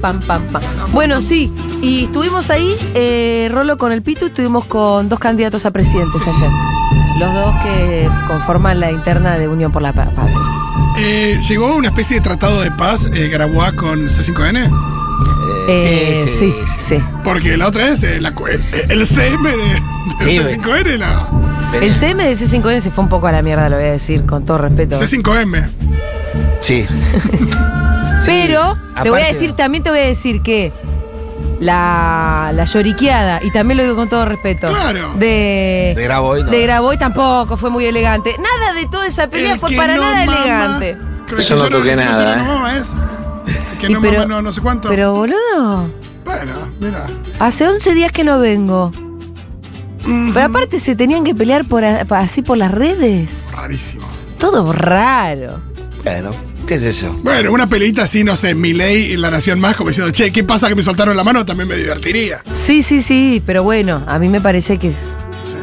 pam, pam, pam. Bueno, sí, y estuvimos ahí, eh, Rolo con el Pitu, estuvimos con dos candidatos a presidentes ayer. Los dos que conforman la interna de Unión por la Pa- Patria. Eh, llegó una especie de tratado de paz eh, Grabois con C5N. Eh, sí, sí. Porque la otra es eh, la el, el CM de, de Sí, C5N, la El CM de C5N se fue un poco a la mierda, lo voy a decir con todo respeto. C5M. Sí. Pero te voy a decir, también te voy a decir que la, la lloriqueada, y también lo digo con todo respeto, Claro. de, De Graboy, no. de Graboy tampoco fue muy elegante. Nada de toda esa pelea El fue para no nada mama, elegante. Yo no toqué nada, solo no mama es. El que Y no pero- mama no, no sé cuánto. Pero boludo, bueno, mira. hace 11 días que no vengo. Pero aparte se tenían que pelear por a- así por las redes. Rarísimo. Todo raro. Bueno, qué es eso. Bueno, una peleita así, no sé, Milei y La Nación Más, como diciendo, che, ¿qué pasa que me soltaron la mano? También me divertiría. Sí, sí, sí, pero bueno, a mí me parece que... es- Sí.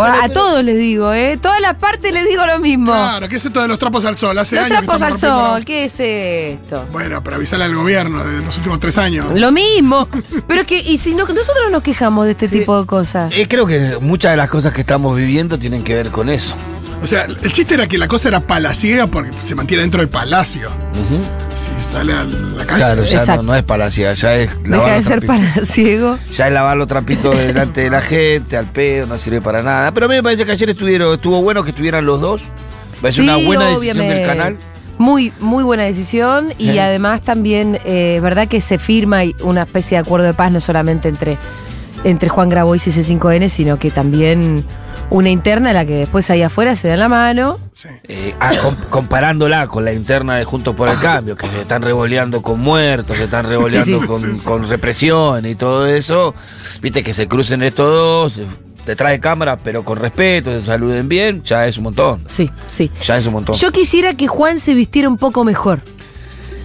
A todos les digo, ¿eh? Todas las partes les digo lo mismo. Claro, ¿qué es esto de los trapos al sol? Hace Los años que trapos al sol, ¿qué es esto? Bueno, pero avisarle al gobierno de los últimos tres años. Lo mismo. Pero es que, y si no- nosotros nos quejamos de este tipo de cosas. Eh, creo que muchas de las cosas que estamos viviendo tienen que ver con eso. O sea, el chiste era que la cosa era palaciega porque se mantiene dentro del palacio. Si sale a la calle. Claro, ya no, es palacia, ya es Deja lavar de los ser trapitos. para ciego. Ya es lavar los trapitos delante de la gente, al pedo, no sirve para nada. Pero a mí me parece que ayer estuvieron, estuvo bueno que estuvieran los dos. Es Sí, una buena decisión del canal. Muy, muy buena decisión y Sí. además también, eh, verdad que se firma una especie de acuerdo de paz no solamente entre, entre Juan Grabois y C5N, sino que también una interna en la que después ahí afuera se dan la mano. Sí. Eh, ah, com- comparándola con la interna de Juntos por el Cambio, que se están revoleando con muertos, se están revoleando Sí, sí. con, Sí, sí. con represión y todo eso. Viste que se crucen estos dos, eh, detrás de cámara, pero con respeto, se saluden bien, ya es un montón. Sí, sí. Ya es un montón. Yo quisiera que Juan se vistiera un poco mejor.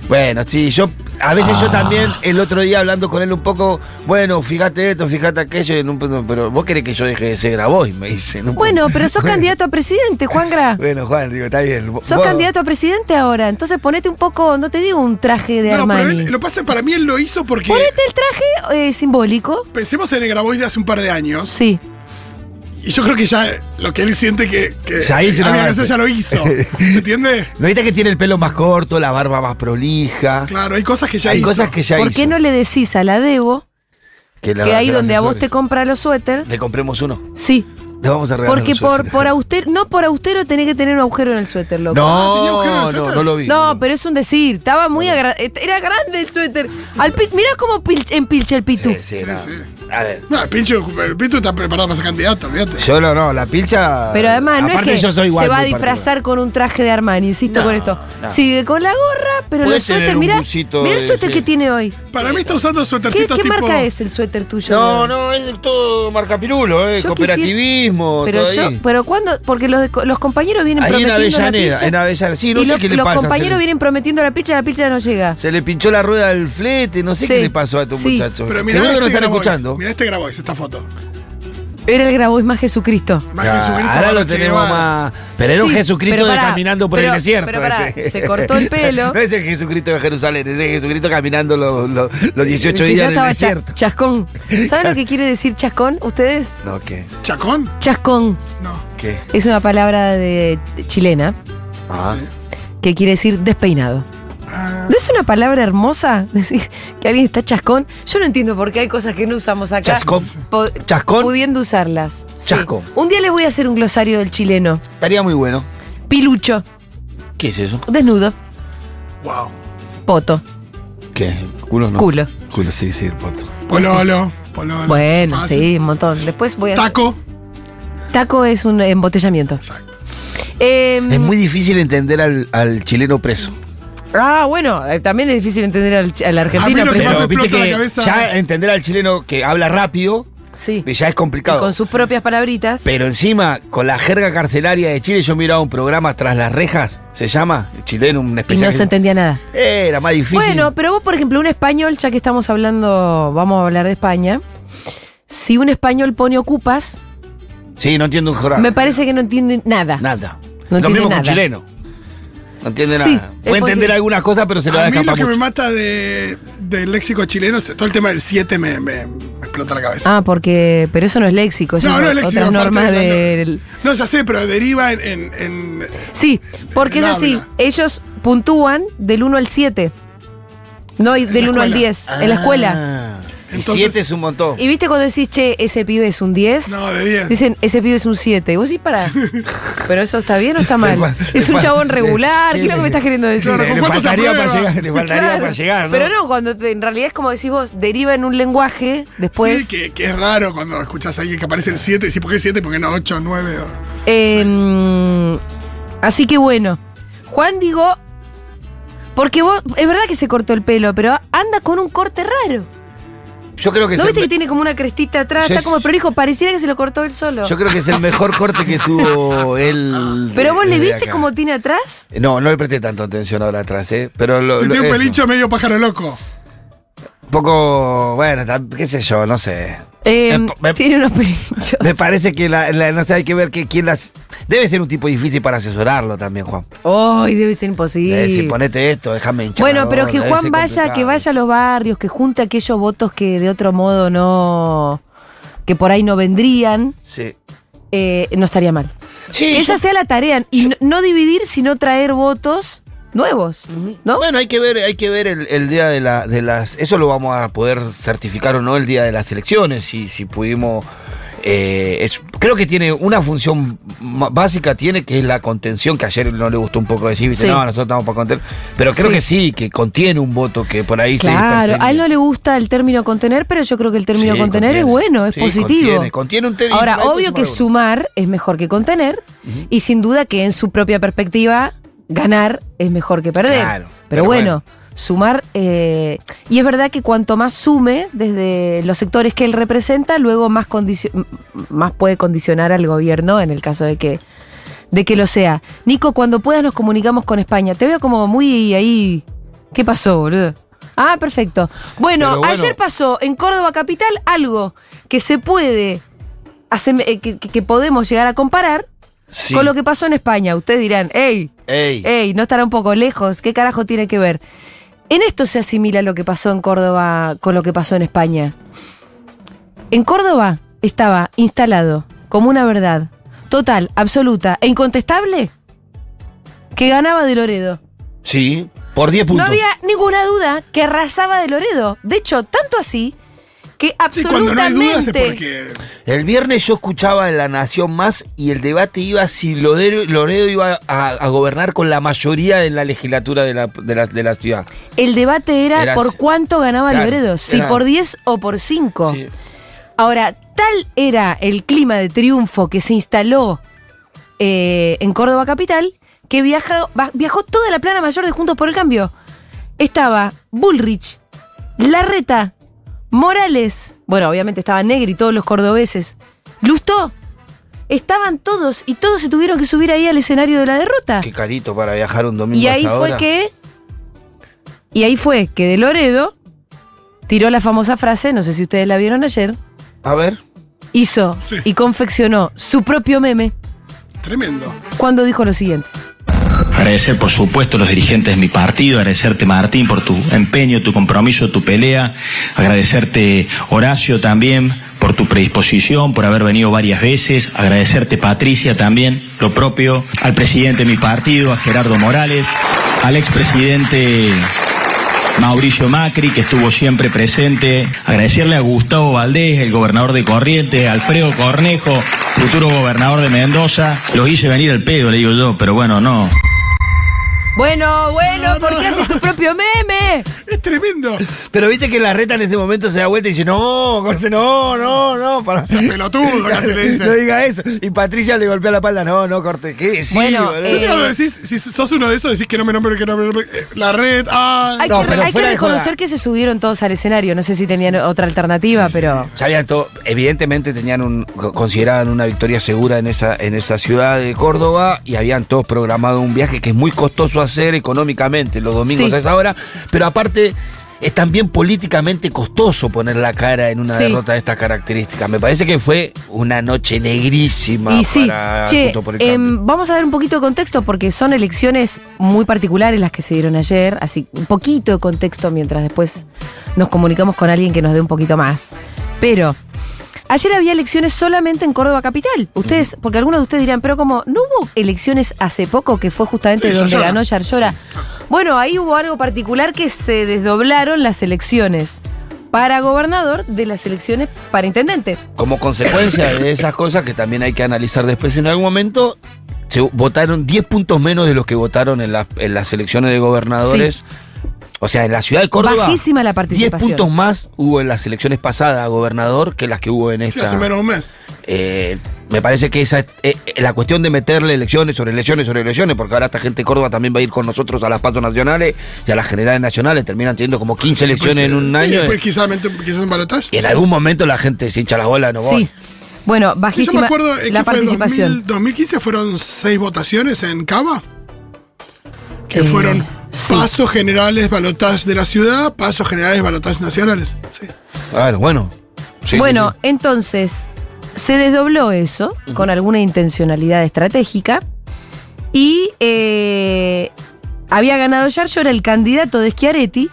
Bueno, sí, yo a veces Ah. yo también el otro día hablando con él un poco, bueno, fíjate esto, fíjate aquello, en un- pero vos querés que yo deje de ser Grabois, me dice. ¿no? Bueno, pero sos candidato a presidente, Juangra. Bueno, Juan, digo, está bien. Sos Vos- candidato a presidente ahora, entonces ponete un poco, no te digo un traje de No, pero Armani. él- lo que pasa para mí él lo hizo porque Ponete el traje eh, simbólico. pensemos en el Grabois de hace un par de años. Sí. Y yo creo que ya lo que él siente que. que Ya hizo ya lo hizo. ¿Se entiende? ¿No viste que tiene el pelo más corto, la barba más prolija? Claro, hay cosas que ya Hay hizo. cosas que ya ¿Por hizo. qué no le decís a la Debo la- que ahí donde a vos te compra los suéter? Le compremos uno. Sí. Le vamos a regalar Porque por, por austero, no por austero tenés que tener un agujero en el suéter, loco. Ah, ¿tenía agujero en el No, no, no lo vi. No, pero es un decir, estaba muy agra- era grande el suéter. Al pit, mirá cómo pil- empilcha el pitu. Sí, sí, no. sí. A ver. No, el Pincho, el Pinto está preparado para ser candidato, olvídate. Yo no, no, la pilcha. Pero además no es que yo soy igual se va a disfrazar con un traje de Armani, insisto No, con esto. no. Sigue con la gorra, pero Puede el suéter, un mirá, el suéter sí. que tiene hoy. Para mí está usando ¿Qué, suétercitos qué tipo. marca es el suéter tuyo? No, no, es todo marcapirulo, ¿eh? Yo Cooperativismo, Pero todo yo, ahí. pero cuando, porque los, los compañeros vienen Ahí en prometiendo la Avellaneda, pilcha, en Avellaneda. Sí, no y sé los, qué le los pasa. se compañeros vienen prometiendo la pilcha, la pilcha no llega. Se le pinchó la rueda del flete, no sé qué le pasó a estos Sí. muchachos. Pero mira Seguro este que no están Grabois, escuchando. Mira este Grabois, esta foto. Era el Grabois más Jesucristo. Más Ah, ahora lo tenemos más. Pero era un Sí, Jesucristo pero de pará, caminando por pero- el desierto. pero pará, ese. se cortó el pelo. no es el Jesucristo de Jerusalén, es el Jesucristo caminando los, los, los 18 Que días ya en el estaba cha- desierto. chascón. ¿Saben lo que quiere decir chascón ustedes? No, ¿qué? ¿Chacón? Chascón No. ¿Qué? es una palabra de chilena Ah. que quiere decir despeinado. ¿No es una palabra hermosa decir que alguien está chascón? Yo no entiendo por qué hay cosas que no usamos acá. Chascón. Chascón. Pudiendo usarlas. Sí. Chascón. Un día les voy a hacer un glosario del chileno. Estaría muy bueno. Pilucho, ¿Qué es eso? desnudo, wow. poto, ¿Qué? ¿Culo no? culo. Culo, sí, sí, el poto. Pololo. Pololo. Bueno, Fácil. sí, un montón. Después voy a Taco. Taco es un embotellamiento. Exacto. Em, Es muy difícil entender al, al chileno preso. Ah, bueno, eh, también es difícil entender al, al argentino A mí lo que preso. más me Pero viste explota que la cabeza- ya entender al chileno que habla rápido Sí. ya es Y complicado. con sus propias palabritas. Pero encima, con la jerga carcelaria de Chile, yo miraba un programa tras las rejas, se llama, chileno, un Y especial. no se entendía nada. Era más difícil. Bueno, pero vos, por ejemplo, un español, ya que estamos hablando, vamos a hablar de España. Si un español pone ocupas, Sí, no entiendo un jornal. me parece que no entiende nada. Nada. No Lo entiende mismo nada. con chileno. No entiende Sí, nada. es Puede entender algunas cosas, pero se le va a A mí lo escapar que me mucho. mata de, del léxico chileno es todo el tema del 7 me, me- me explota la cabeza. Ah, porque. Pero eso no es léxico, eso no, no es léxico. otras normas de la- del. No, ya sé, pero deriva en. en- en- Sí, porque es El así. Ellos puntúan del 1 al 7. No, y del la 1 al escuela. 10, en la escuela. Ah, y Entonces- siete es un montón. Y viste cuando decís, che, ese pibe es un 10. no, de 10. Dicen, ese pibe es un 7. Y vos sí, para. ¿Pero eso está bien o está mal? Es un chabón regular. ¿Qué es lo que me estás queriendo decir? Claro, le, ¿con le cuánto se faltaría para llegar, le faltaría Claro. para llegar, ¿no? Pero no, cuando te- en realidad es como decís vos, deriva en un lenguaje, después. Sí, que, que es raro cuando escuchás a alguien que aparece el 7 y decís, ¿por qué 7? ¿Por qué no 8, 9? O... Eh, así que bueno, Juan digo, porque vos, es verdad que se cortó el pelo, pero anda con un corte raro. Yo creo que ¿No viste que tiene como una crestita atrás? Yo Está es- como prolijo, pareciera que se lo cortó él solo. Yo creo que es el mejor corte que tuvo él. pero vos le desde viste acá. cómo tiene atrás. No, no le presté tanto atención ahora atrás, ¿eh? Pero lo, Si lo- tiene un eso. pelicho medio pájaro loco. Un poco, bueno, tam- qué sé yo, no sé. Eh, Me- me- tiene unos pelinchos. Me parece que la, la- no sé, hay que ver que quién las. Debe ser un tipo difícil para asesorarlo también, Juan. Ay, debe ser Debe imposible. decir, ponete esto, déjame hinchar. Bueno, pero que debe Juan vaya, que vaya a los barrios, que junte aquellos votos que de otro modo no. que por ahí no vendrían, Sí. eh, no estaría mal. Sí, esa yo- sea la tarea. Y no, no dividir, sino traer votos nuevos. ¿No? Bueno, hay que ver, hay que ver el, el día de, la, de las. Eso lo vamos a poder certificar o no el día de las elecciones, si, si pudimos. eh, es- creo que tiene una función básica, tiene que es la contención, que ayer no le gustó un poco decir, ¿viste? Sí. no, nosotros estamos para contener. Pero creo Sí. que sí, que contiene un voto que por ahí se Claro, a él no le gusta el término contener, pero yo creo que el término Sí, contener es bueno, es positivo. Contiene, contiene un término. Ahora, obvio que sumar es mejor que contener, y sin duda que en su propia perspectiva, ganar es mejor que perder. Claro, pero, pero bueno, sumar. eh, y es verdad que cuanto más sume desde los sectores que él representa, luego más, más puede condicionar al gobierno en el caso de que, de que lo sea. Nico, cuando puedas nos comunicamos con España. Te veo como muy ahí. ¿Qué pasó, boludo? Ah, perfecto. Bueno, ayer pasó en Córdoba Capital algo que se puede hacer, eh, que- que podemos llegar a comparar Sí. con lo que pasó en España. Ustedes dirán, hey, Ey, hey, no estará un poco lejos. ¿Qué carajo tiene que ver? En esto se asimila lo que pasó en Córdoba con lo que pasó en España. En Córdoba estaba instalado como una verdad total, absoluta e incontestable que ganaba de Loredo. Sí, por 10 puntos. No había ninguna duda que arrasaba de Loredo. De hecho, tanto así que Sí, cuando no hay absolutamente. dudas es porque. El viernes yo escuchaba en La Nación Más y el debate iba si Loredo, Loredo iba a, a gobernar con la mayoría en la legislatura de la, de la, de la ciudad. El debate era, Era por cuánto ganaba Claro, Loredo, si era- por 10 o por 5. Sí. Ahora, tal era el clima de triunfo que se instaló eh, en Córdoba Capital que viaja- viajó toda la plana mayor de Juntos por el Cambio. Estaba Bullrich, Larreta, Morales, bueno, obviamente estaba Negri y todos los cordobeses, Lustó. Estaban todos y todos se tuvieron que subir ahí al escenario de la derrota. Qué carito para viajar un domingo Y a ahí esa fue hora. que. Y ahí fue que de Loredo tiró la famosa frase, no sé si ustedes la vieron ayer, A ver. hizo Sí. y confeccionó su propio meme Tremendo. cuando dijo lo siguiente. Agradecer, por supuesto, a los dirigentes de mi partido, agradecerte, Martín, por tu empeño, tu compromiso, tu pelea, agradecerte, Horacio, también, por tu predisposición, por haber venido varias veces, agradecerte, Patricia, también, lo propio, al presidente de mi partido, a Gerardo Morales, al expresidente Mauricio Macri, que estuvo siempre presente. Agradecerle a Gustavo Valdés, el gobernador de Corrientes, Alfredo Cornejo, futuro gobernador de Mendoza. Los hice venir al pedo, le digo yo, pero bueno, no. Bueno, bueno, No, ¿por no, qué no. haces tu propio meme? Es tremendo. Pero viste que la reta en ese momento se da vuelta y dice, no, corte, no, no, no, para Pelotudo, casi le dice. no diga eso. Y Patricia le golpea la espalda, no, no, corte, ¿qué? Sí, Bueno, boludo. eh, Cuando decís, si sos uno de esos, decís que no me nombre, que no me nombre. eh, La red, ah. Hay, No, que, pero hay que fuera de joda. reconocer que se subieron todos al escenario. No sé si tenían otra alternativa, pero. Ya habían todo, evidentemente tenían un, consideraban una victoria segura en esa, en esa ciudad de Córdoba y habían todos programado un viaje que es muy costoso hacer económicamente los domingos Sí. a esa hora, pero aparte es también políticamente costoso poner la cara en una Sí. derrota de estas características. Me parece que fue una noche negrísima Y sí, para che, Juntos por el em, vamos a dar un poquito de contexto porque son elecciones muy particulares las que se dieron ayer, así un poquito de contexto mientras después nos comunicamos con alguien que nos dé un poquito más. Pero ayer había elecciones solamente en Córdoba Capital. Ustedes, porque algunos de ustedes dirán, pero como no hubo elecciones hace poco que fue justamente Sí, donde Yarlora. ganó Yarlora. Bueno, ahí hubo algo particular que se desdoblaron las elecciones para gobernador de las elecciones para intendente. Como consecuencia de esas cosas que también hay que analizar después en algún momento, se votaron 10 puntos menos de los que votaron en las elecciones de gobernadores. O sea, en la ciudad de Córdoba. Bajísima la 10 participación. puntos más hubo en las elecciones pasadas a gobernador que las que hubo en Sí, esta. hace menos de un mes. Eh, me parece que esa es eh, eh, la cuestión de meterle elecciones sobre elecciones sobre elecciones, porque ahora esta gente de Córdoba también va a ir con nosotros a las pasos nacionales y a las generales nacionales, terminan teniendo como 15 elecciones en un Pues, sí, año. Después quizás, quizás en balotaje. y en algún momento la gente se hincha las bolas, no voy. Sí. Bueno, Yo me bajísima acuerdo eh, la en participación. 2000, 2015 fueron seis votaciones en Cava. Que Eh, fueron sí. pasos generales, balotajes de la ciudad, pasos generales, balotajes nacionales. Sí. Claro, bueno. Sí, bueno, sí, entonces se desdobló eso con alguna intencionalidad estratégica y eh, había ganado Yarlora era el candidato de Schiaretti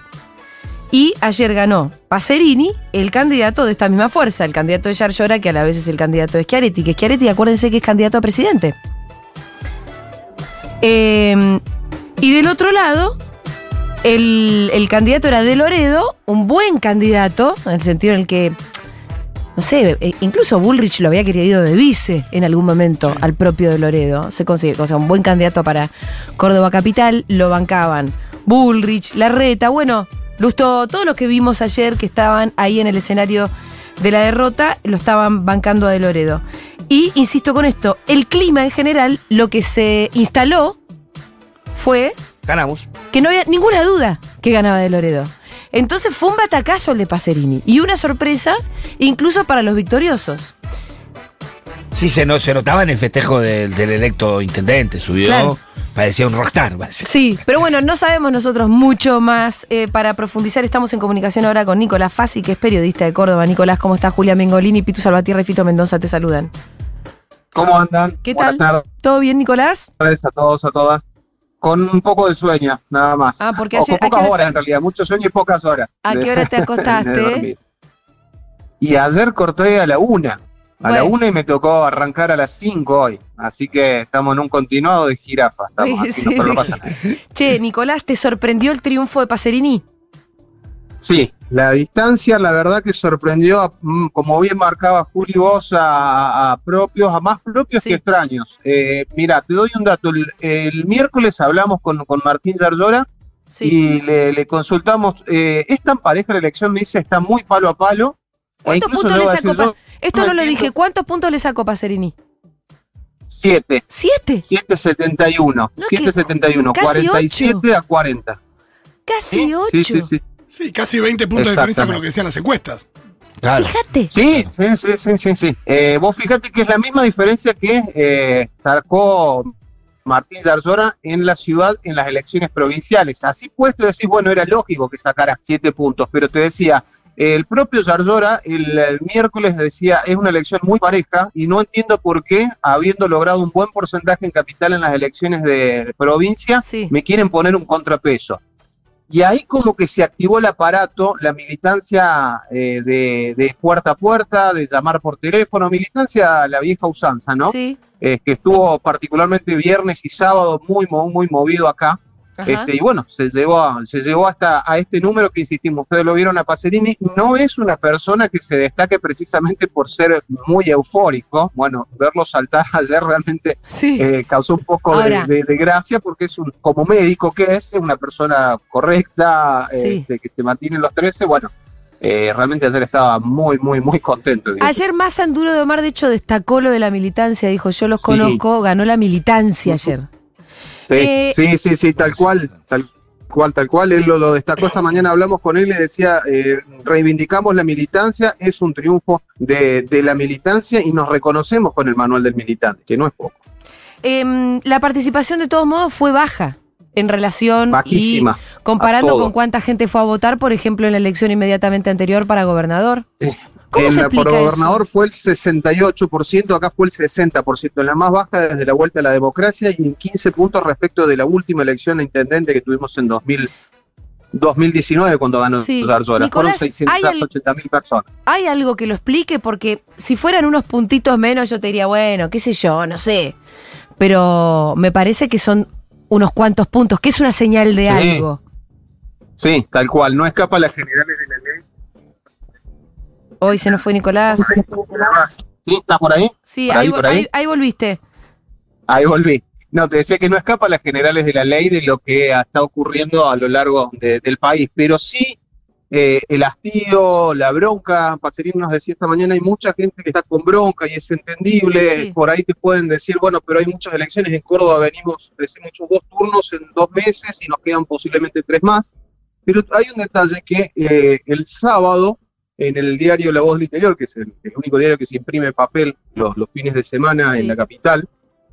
y ayer ganó Pacerini, el candidato de esta misma fuerza, el candidato de Yarlora que a la vez es el candidato de Schiaretti, que Schiaretti acuérdense que es candidato a presidente. Eh, y del otro lado, el, el candidato era de Loredo, un buen candidato, en el sentido en el que, no sé, eh, incluso Bullrich lo había querido de vice en algún momento al propio de Loredo. Se considera, o sea, un buen candidato para Córdoba Capital, lo bancaban Bullrich, Larreta, bueno, Lusto, todos los que vimos ayer que estaban ahí en el escenario de la derrota, lo estaban bancando a de Loredo. Y insisto con esto, el clima en general, lo que se instaló fue Ganamos. que no había ninguna duda que ganaba de Loredo. Entonces fue un batacazo el de Pacerini y una sorpresa incluso para los victoriosos. Sí, se, no, se notaba en el festejo del, del electo intendente, subió, Claro. parecía un rockstar. parecía. Sí, pero bueno, no sabemos nosotros mucho más eh, para profundizar. Estamos en comunicación ahora con Nicolás Fassi, que es periodista de Córdoba. Nicolás, ¿cómo estás? Julia Mengolini, Pitu Salvatierra y Fito Mendoza te saludan. ¿Cómo andan? ¿Qué Buenas tal? ¿Todo bien, Nicolás? tardes a todos, a todas. Con un poco de sueño, nada más. Ah, porque O con ¿a qué pocas hora- horas en realidad, mucho sueño y pocas horas. ¿A qué hora te acostaste? y ayer corté a la una. A la una y me tocó arrancar a las cinco hoy. Así que estamos en un continuado de jirafa. Estamos así, Sí, no, pero no sí. pasa nada. Che, Nicolás, ¿te sorprendió el triunfo de Pacerini? Sí, la distancia, la verdad que sorprendió, a- mm, como bien marcaba Juli vos, a, a propios, a más propios Sí. que extraños. Eh, mira, te doy un dato. El, el miércoles hablamos con, con Martín Yarlora Sí. y le, le consultamos, eh, es tan pareja la elección, me dice, está muy palo a palo. ¿Cuántos puntos le sacó? yo, Esto no no lo entiendo. dije. ¿Cuántos puntos le sacó Pacerini? siete, ¿Siete? 771, No, que- 771, casi 47 a 40. Casi Sí, ocho. sí, sí, sí. Sí, casi 20 puntos de diferencia con lo que decían las encuestas. Claro. Fíjate. Sí, sí, sí, sí, sí, sí. Eh, vos fíjate que es la misma diferencia que eh, sacó Martín Zarzora en la ciudad en las elecciones provinciales. Así puesto decís, bueno, era lógico que sacara siete puntos, pero te decía, el propio Zarzora el, el miércoles decía, es una elección muy pareja y no entiendo por qué, habiendo logrado un buen porcentaje en capital en las elecciones de provincia, Sí. me quieren poner un contrapeso. Y ahí como que se activó el aparato, la militancia eh, de, de puerta a puerta, de llamar por teléfono, militancia la vieja usanza, ¿no? Sí. Eh, que estuvo particularmente viernes y sábado muy, muy movido acá. Este, y bueno, se llevó, a- se llevó hasta a este número que insistimos, ustedes lo vieron a Pacerini, no es una persona que se destaque precisamente por ser muy eufórico. Bueno, verlo saltar ayer realmente sí. eh, causó un poco de, Ahora. de- de gracia porque es un, como médico que es, es una persona correcta, Sí. este, que se mantiene en los 13, bueno, eh, realmente ayer estaba muy, muy, muy contento. digamos. Ayer más Anduro de Omar, de hecho, destacó lo de la militancia. Dijo, yo los Sí. conozco, ganó la militancia ayer. Sí, eh, sí, sí, sí, tal cual, tal cual, tal cual, él lo, lo destacó esta mañana, hablamos con él y decía, eh, reivindicamos la militancia, es un triunfo de, de la militancia y nos reconocemos con el manual del militante, que no es poco. Em, la participación, de todos modos, fue baja en relación Bajísima. y comparando con cuánta gente fue a votar, por ejemplo, en la elección inmediatamente anterior para gobernador. ¿Cómo en se la por gobernador fue el 68%, acá fue el 60%, en la más baja desde la vuelta a la democracia y en 15 puntos respecto de la última elección a intendente que tuvimos en 2000, 2019 cuando ganó Sí. Fueron hay al- 680 mil personas. ¿Hay algo que lo explique? Porque si fueran unos puntitos menos, yo te diría, bueno, qué sé yo, no sé. Pero me parece que son unos cuantos puntos, que es una señal de Sí. algo. Sí, tal cual, no escapa a las generales de la ley. Hoy se nos fue Nicolás. ¿Sí? ¿Estás por ahí? Sí, ¿Por ahí, ahí, vo- por ahí? ahí- ahí volviste. Ahí volví. No, te decía que no escapa a las generales de la ley de lo que está ocurriendo a lo largo de- del país, pero sí eh, el hastío, la bronca. Pacerín nos decía esta mañana, hay mucha gente que está con bronca y es entendible. Sí. Por ahí te pueden decir, bueno, pero hay muchas elecciones en Córdoba, venimos, decimos muchos dos turnos en dos meses y nos quedan posiblemente tres más. Pero hay un detalle que eh, el sábado, en el diario La Voz del Interior, que es el, el único diario que se imprime en papel los, los fines de semana Sí. en la capital,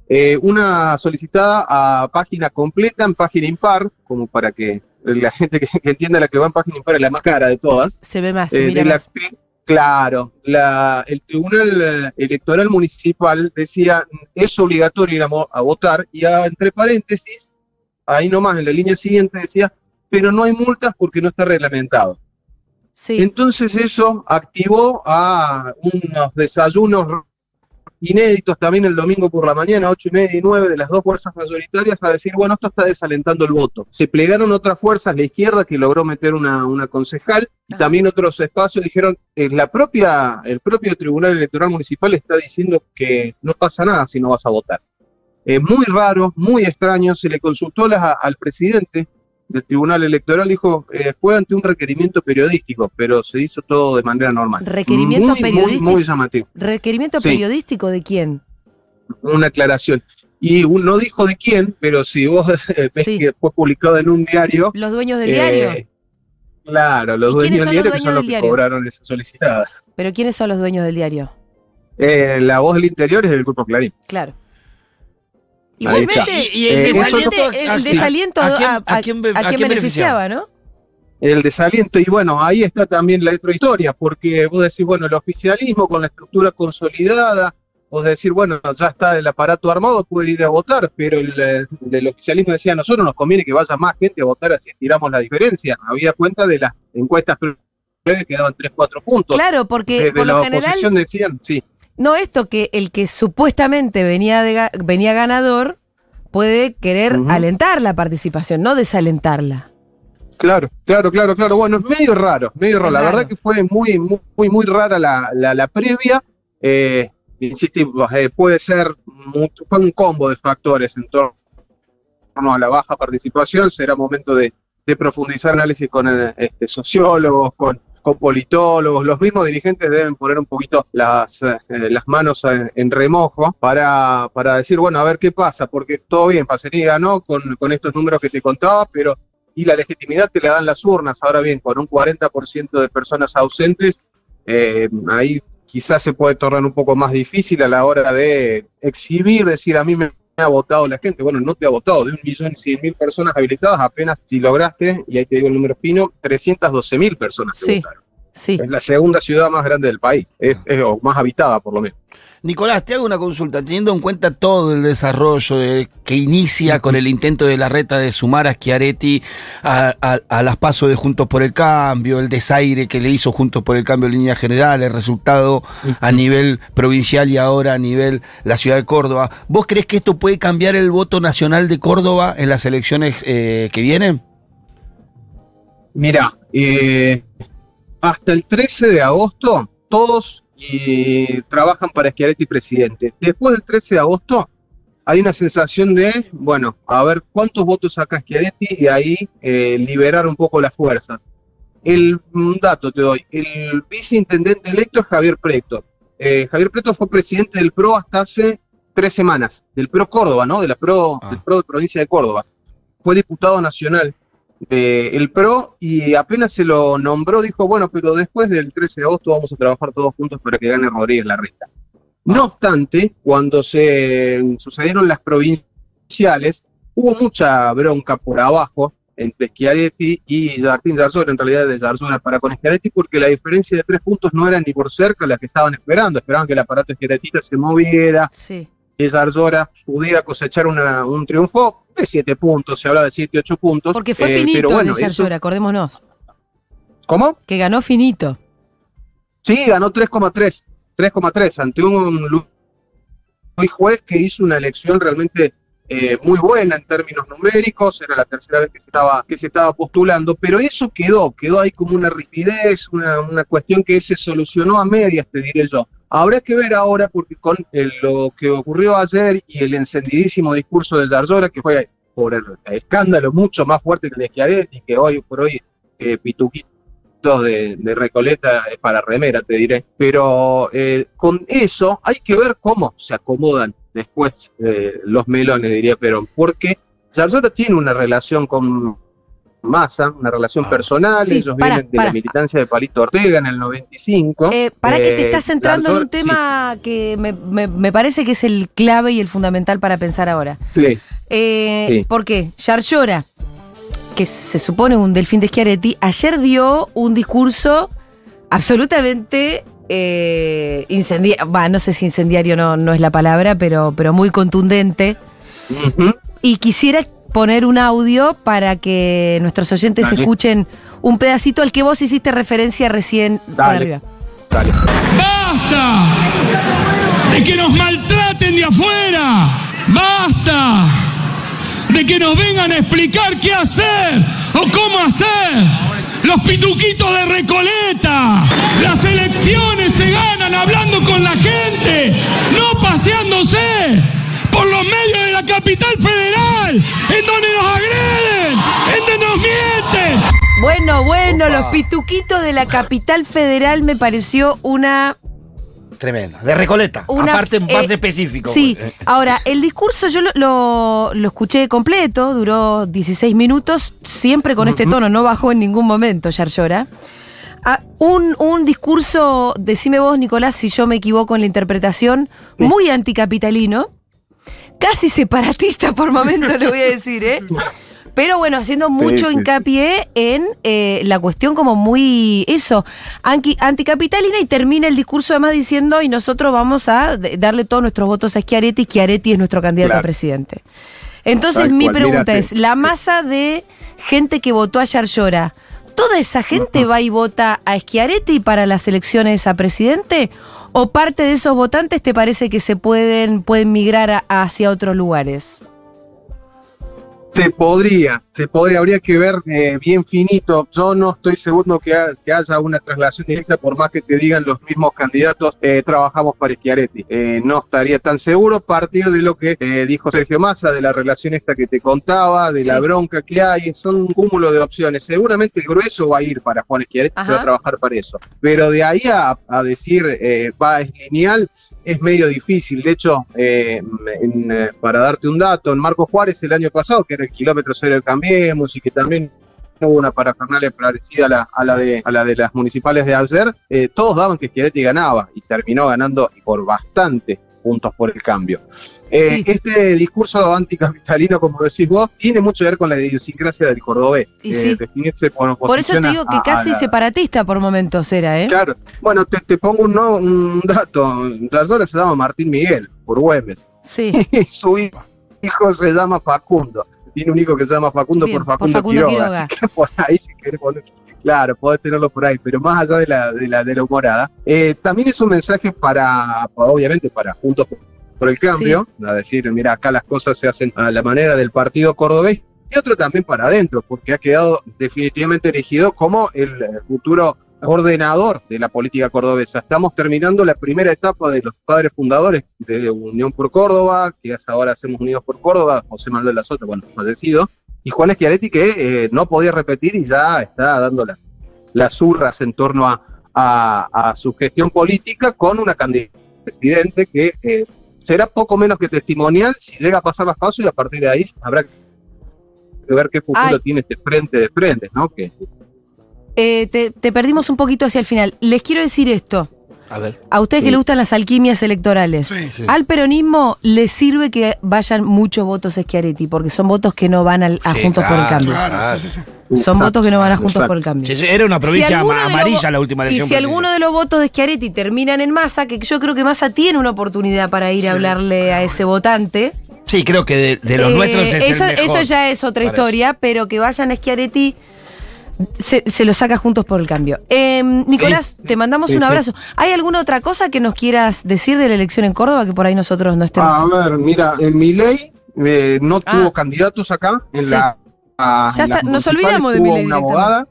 eh, una solicitada a página completa en página impar, como para que la gente que, que entienda la que va en página impar es la más cara de todas, Se ve más, eh, mira de más. claro, la, el Tribunal Electoral Municipal decía es obligatorio ir a, votar y a- entre paréntesis, ahí nomás en la línea siguiente decía, pero no hay multas porque no está reglamentado. Sí, Entonces eso activó a unos desayunos inéditos también el domingo por la mañana, ocho y media y nueve de las dos fuerzas mayoritarias a decir, bueno, esto está desalentando el voto. Se plegaron otras fuerzas, la izquierda que logró meter una, una concejal y también otros espacios dijeron, eh, la propia, el propio Tribunal Electoral Municipal está diciendo que no pasa nada si no vas a votar. Es muy raro, muy extraño, se le consultó la- al presidente del Tribunal Electoral, dijo, eh, fue ante un requerimiento periodístico, pero se hizo todo de manera normal. ¿Requerimiento muy, periodístico? Muy, muy llamativo, ¿Requerimiento Sí. periodístico de quién? una aclaración. Y un- no dijo de quién, pero si vos eh, ves Sí. que fue publicado en un diario... ¿Los dueños del eh, diario? Claro, los ¿Y dueños del diario que son los que diario? cobraron esa solicitada. ¿Pero quiénes son los dueños del diario? Eh, la voz del interior es del Grupo Clarín. Claro. Igualmente. Y- y el el, desaliento, desaliente, el desaliento ¿A quién, a, a quién be- a a quién quién beneficiaba, ¿no? el desaliento. Y bueno, ahí está también la otra historia, porque vos decís, bueno, el oficialismo con la estructura consolidada, vos decir, bueno, ya está el aparato armado, puede ir a votar, pero el, eh, del oficialismo decía, a nosotros nos conviene que vaya más gente a votar, así estiramos la diferencia. Había cuenta de las encuestas previas que daban 3, 4 puntos. Claro, porque Desde por la lo general, oposición decían, sí, no esto que el que supuestamente venía, de venía ganador puede querer alentar la participación, no desalentarla. Claro, claro, claro, claro. Bueno, es medio raro, medio raro. La verdad que fue muy, muy, muy, muy rara la, la, la previa. Eh, insistimos, eh, puede ser, fue un combo de factores en torno a la baja participación. Será momento de, de profundizar análisis con eh, este, sociólogos, con, con politólogos. Los mismos dirigentes deben poner un poquito las, eh, las manos en, en remojo para, para decir, bueno, a ver qué pasa, porque todo bien, Pacerini ganó con, con estos números que te contaba, pero y la legitimidad te la dan las urnas. Ahora bien, con un 40% de personas ausentes, eh, ahí quizás se puede tornar un poco más difícil a la hora de exhibir, decir a mí me ha votado la gente. Bueno, no te ha votado, de un millón y cien mil personas habilitadas, apenas si lograste, y ahí te digo el número fino, 312 mil personas te Sí. votaron. Sí. Es la segunda ciudad más grande del país, es, es- o más habitada por lo menos. Nicolás, te hago una consulta, teniendo en cuenta todo el desarrollo de- que inicia con el intento de la reta de sumar a Schiaretti a, a- a las pasos de Juntos por el Cambio, el desaire que le hizo Juntos por el Cambio en línea general, el resultado a nivel provincial y ahora a nivel la ciudad de Córdoba. ¿Vos crees que esto puede cambiar el voto nacional de Córdoba en las elecciones eh, que vienen? Mira, eh, hasta el 13 de agosto todos eh, trabajan para Schiaretti presidente. Después del 13 de agosto hay una sensación de, bueno, a ver cuántos votos saca Schiaretti y ahí eh, liberar un poco las fuerzas. El un dato te doy, el viceintendente electo es Javier Preto. Eh, Javier Preto fue presidente del PRO hasta hace tres semanas, del PRO Córdoba, ¿no? De la PRO, Ah. del PRO de provincia de Córdoba. Fue diputado nacional eh, el PRO y apenas se lo nombró, dijo, bueno, pero después del 13 de agosto vamos a trabajar todos juntos para que gane Rodríguez Larreta. No obstante, cuando se sucedieron las provinciales, hubo mucha bronca por abajo entre Schiaretti y Martín Zarzora, en realidad de Zarzora para con Schiaretti, porque la diferencia de tres puntos no era ni por cerca la que estaban esperando, esperaban que el aparato Schiarettista se moviera, Sí. Que Zarzora pudiera cosechar una- un triunfo de siete puntos, se hablaba de siete, ocho puntos. Porque fue eh, finito pero bueno, de eso- Yarzora, acordémonos. ¿Cómo? Que ganó finito. Sí, ganó 3,3. 3,3 ante un Lu- Luis Juez que hizo una elección realmente eh, muy buena en términos numéricos. Era la tercera vez que se estaba, que se estaba postulando, pero eso quedó, quedó ahí como una rigidez, una, una cuestión que se solucionó a medias, te diré yo. Habrá que ver ahora, porque con el- lo que ocurrió ayer y el encendidísimo discurso de Zarzora, que fue por el escándalo mucho más fuerte que el de Schiaretti, que hoy por hoy eh, Pituquito de, de Recoleta es para remera, te diré. Pero eh, con eso hay que ver cómo se acomodan después eh, los melones, diría Perón, porque Zarzora tiene una relación con Massa, una relación Ah. personal, Sí, ellos para, vienen de para. la militancia de Palito Ortega en el 95. Eh, para que te Eh, estás centrando en un tema que me, me- me parece que es el clave y el fundamental para pensar ahora. Sí, Eh, Sí. ¿Por qué? Yarlora, que se supone un delfín de Schiaretti, ayer dio un discurso absolutamente eh, incendiario, no sé si incendiario no, no es la palabra, pero, pero muy contundente. Y quisiera poner un audio para que nuestros oyentes Dale. escuchen un pedacito al que vos hiciste referencia recién Dale. arriba. Dale. ¡Basta! De que nos maltraten de afuera. ¡Basta! De que nos vengan a explicar qué hacer o cómo hacer. Los pituquitos de Recoleta. Las elecciones se ganan hablando con la gente, no paseándose por los medios de la capital federal, en donde nos agreden, en donde nos mienten. Bueno, bueno, Opa. los pituquitos de la capital federal me pareció una Tremendo. De Recoleta. Una- aparte, un eh, parte específico. Sí, Eh, ahora, el discurso yo lo, lo- lo escuché completo, duró 16 minutos, siempre con este tono, no bajó en ningún momento, Yarlora. Ah, un, un discurso, decime vos, Nicolás, si yo me equivoco en la interpretación, muy anticapitalino, casi separatista por momentos, le voy a decir, ¿eh? Pero bueno, haciendo mucho sí, sí. hincapié en eh, la cuestión como muy, eso, anti- anticapitalina y termina el discurso además diciendo y nosotros vamos a darle todos nuestros votos a Schiaretti, Schiaretti es nuestro candidato a presidente. Entonces Tal mi cual, pregunta mírate. es, la masa de gente que votó a Yarlora, ¿toda esa gente va y vota a Schiaretti para las elecciones a presidente? ¿O parte de esos votantes te parece que se pueden, pueden migrar hacia otros lugares? Se podría, se podría, habría que ver eh, bien finito. Yo no estoy seguro que, ha- que haya una traslación directa, por más que te digan los mismos candidatos, eh, trabajamos para Schiaretti. Eh, no estaría tan seguro a partir de lo que dijo Sergio Massa, de la relación esta que te contaba, de la bronca que hay. Son un cúmulo de opciones. Seguramente el grueso va a ir para Juan Schiaretti, se va a trabajar para eso. Pero de ahí a, a decir va es lineal, es medio difícil. De hecho, en, para darte un dato, en Marcos Juárez el año pasado, que era el kilómetro cero del Y que también hubo una parafernalia parecida a la, a la, de, a la de las municipales de ayer, eh, todos daban que Schiaretti ganaba y terminó ganando y por bastante puntos por el cambio. Eh, Sí. Este discurso anticapitalino, como decís vos, tiene mucho que ver con la idiosincrasia del cordobés. Y eh, sí. por, Por eso te digo que a casi la- separatista por momentos era, ¿eh? Claro. Bueno, te, te pongo un, no- un dato. Se llama Martín Miguel, por Güemes. Sí. Y su hi- hijo se llama Facundo. Tiene un hijo que se llama Facundo Bien, por por Facundo, Quiroga. Quiroga. Así que por ahí, si querés poner. Claro, podés tenerlo por ahí, pero más allá de la, de la, de la humorada. eh, también es un mensaje para, obviamente, para Juntos por el Cambio, a decir, mira, acá las cosas se hacen a la manera del partido cordobés, y otro también para adentro, porque ha quedado definitivamente elegido como el futuro ordenador de la política cordobesa. Estamos terminando la primera etapa de los padres fundadores de Unión por Córdoba, que es ahora hacemos Unidos por Córdoba, José Manuel La Sota, bueno, fallecido, y Juan Schiaretti que eh, no podía repetir y ya está dando la- las urras en torno a, a- a su gestión política con una candidata presidente que eh, será poco menos que testimonial si llega a pasar las pasos y a partir de ahí habrá que ver qué futuro Ay. tiene este frente de frentes, ¿no? Que Eh, te, te perdimos un poquito hacia el final. Les quiero decir esto. A ver. A ustedes que les gustan las alquimias electorales, Sí, sí. al peronismo le sirve que vayan muchos votos Schiaretti, porque son votos que no van al- a Sí, Juntos por el Cambio. Claro, sí, sí, sí. Son votos que no van a Juntos por el Cambio. Sí, sí, era una provincia Si amarilla la última elección. Y si alguno de los votos de Schiaretti terminan en Massa, que yo creo que Massa tiene una oportunidad para ir a hablarle a ese votante. Sí, creo que de, de los Eh, nuestros es eso, el mejor. eso ya es otra Parece. historia, pero que vayan a Schiaretti se, se lo saca juntos por el cambio. Eh, Nicolás, te mandamos Sí, un sí. abrazo. ¿Hay alguna otra cosa que nos quieras decir de la elección en Córdoba que por ahí nosotros no estemos? A ver, mira, en Milei eh, no Ah. tuvo candidatos acá. En la, a- Ya en las está, nos olvidamos de Milei una abogada.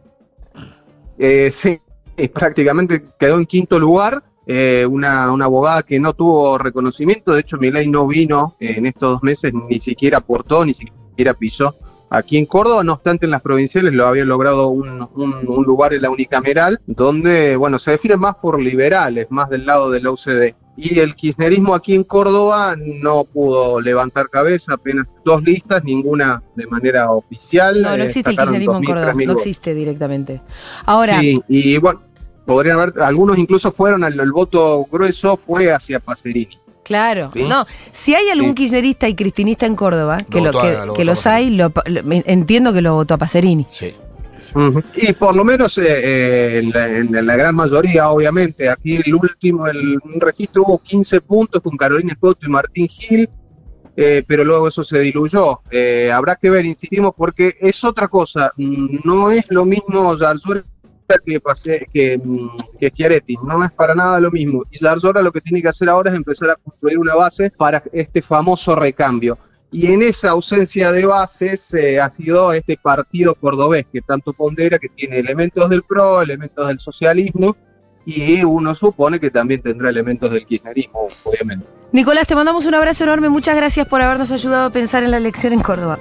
Eh, sí, prácticamente quedó en quinto lugar. eh, una, una abogada que no tuvo reconocimiento. De hecho, Milei no vino eh, en estos dos meses, ni siquiera aportó, ni siquiera pisó aquí en Córdoba. No obstante, en las provinciales lo había logrado un, un- un lugar en la unicameral, donde, bueno, se define más por liberales, más del lado de la UCD. Y el kirchnerismo aquí en Córdoba no pudo levantar cabeza, apenas dos listas, ninguna de manera oficial. no, no eh, existe el kirchnerismo en 2.000, Córdoba. 3.000 No existe directamente. Ahora, Sí, y bueno, podrían haber, algunos incluso fueron, al el voto grueso fue hacia Pacerini. Claro, ¿Sí? no. Si hay algún Sí. kirchnerista y cristinista en Córdoba, que, Lo que, a- lo que votó a los hay, lo- entiendo que lo votó a Pacerini. Sí. Y por lo menos eh, eh, en, la, en la gran mayoría, obviamente, aquí el último, el un registro hubo 15 puntos con Carolina Escoto y Martín Gil, eh, pero luego eso se diluyó. Eh, habrá que ver, insistimos, porque es otra cosa, mm, no es lo mismo Que, pase, que, mm, que Schiaretti, no es para nada lo mismo. Y Zarzura lo que tiene que hacer ahora es empezar a construir una base para este famoso recambio. Y en esa ausencia de bases eh, ha sido este partido cordobés que tanto pondera, que tiene elementos del PRO, elementos del socialismo, y uno supone que también tendrá elementos del kirchnerismo, obviamente. Nicolás, te mandamos un abrazo enorme. Muchas gracias por habernos ayudado a pensar en la elección en Córdoba.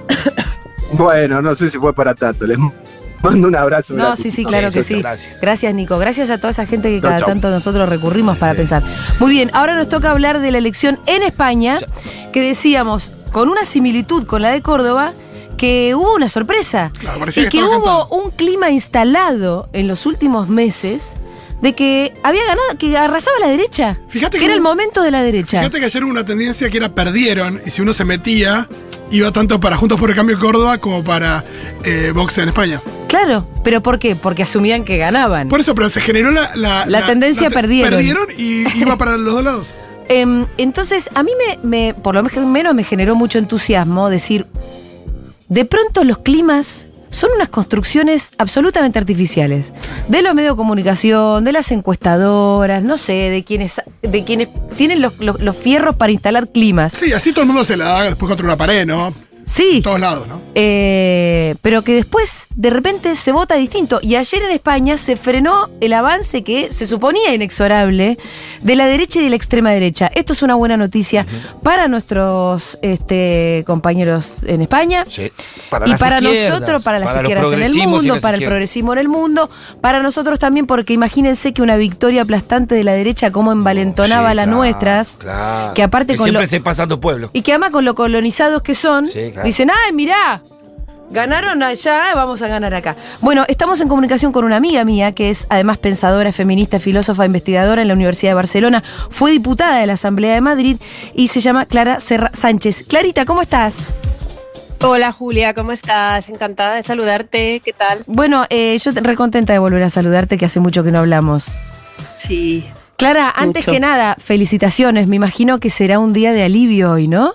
Bueno, no sé si fue para tanto, les mando un abrazo. No, sí, sí, claro que sí, gracias. Gracias, Nico. Gracias a toda esa gente que cada chau. tanto nosotros recurrimos para pensar. Muy bien, ahora nos toca hablar de la elección en España, que decíamos, con una similitud con la de Córdoba, que hubo una sorpresa. Claro, y que hubo un clima instalado en los últimos meses de que había ganado, que arrasaba la derecha. Fíjate que que era el momento de la derecha. Fíjate que ayer hubo una tendencia que era perdieron, y si uno se metía, iba tanto para Juntos por el Cambio Córdoba como para eh, Vox en España. Claro, pero ¿por qué? Porque asumían que ganaban. Por eso, pero se generó la... La, La tendencia te- perdieron. Perdieron y iba para los dos lados. Em, entonces, a mí me, me- por lo menos me generó mucho entusiasmo decir, de pronto los climas son unas construcciones absolutamente artificiales. De los medios de comunicación, de las encuestadoras, no sé, de quienes, de quienes tienen los, los- fierros para instalar climas. Sí, así todo el mundo se la da después contra una pared, ¿no? Sí. En todos lados, ¿no? Eh, pero que después de repente se vota distinto. Y ayer en España se frenó el avance que se suponía inexorable de la derecha y de la extrema derecha. Esto es una buena noticia para nuestros este, compañeros en España. Sí. y las para nosotros, para las izquierdas en el y mundo, para el progresismo en el mundo, para nosotros también, porque imagínense que una victoria aplastante de la derecha, como envalentonaba Sí, las claro, nuestras, claro. que aparte con siempre lo- se pasando pueblo. y que además con lo colonizados que son, Sí, claro. dicen, ay, mirá, ganaron allá, vamos a ganar acá. Bueno, estamos en comunicación con una amiga mía, que es además pensadora, feminista, filósofa, investigadora en la Universidad de Barcelona, fue diputada de la Asamblea de Madrid y se llama Clara Serra Sánchez. Clarita, ¿cómo estás? Hola Julia, ¿cómo estás? Encantada de saludarte, ¿qué tal? Bueno, eh, yo te- re contenta de volver a saludarte, que hace mucho que no hablamos. Sí. Clara, antes que nada, felicitaciones. Me imagino que será un día de alivio hoy, ¿no?